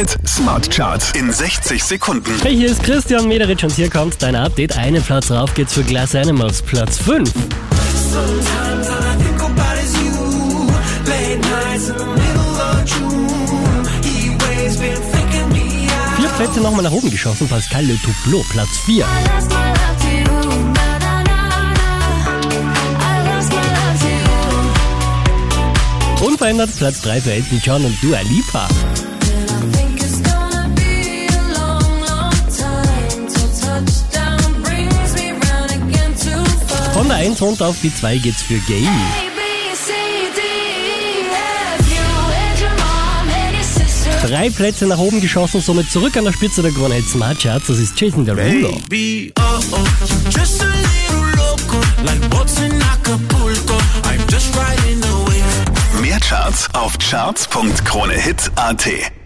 Hit Smart Charts in 60 Sekunden. Hey, hier ist Christian Mederitsch und hier kommt dein Update. Einen Platz rauf geht's für Glass Animals, Platz 5. Sometimes all I think about is you. Late nights in the middle of June. Heat waves been faking me out. Vier Plätze nochmal nach oben geschossen, Pascal Le Touplo, Platz 4. lost my love to you. Na, na, na, na. I lost my love to you. Unverändert Platz 3 für Elton John und Dua Lipa. Von der 1 runter auf die 2 geht's für Gay. Drei Plätze nach oben geschossen, somit zurück an der Spitze der Krone Hit Smart Charts. Das ist Jason Derulo. Baby, oh oh, just a little loco, like. Mehr Charts auf charts.kronehit.at.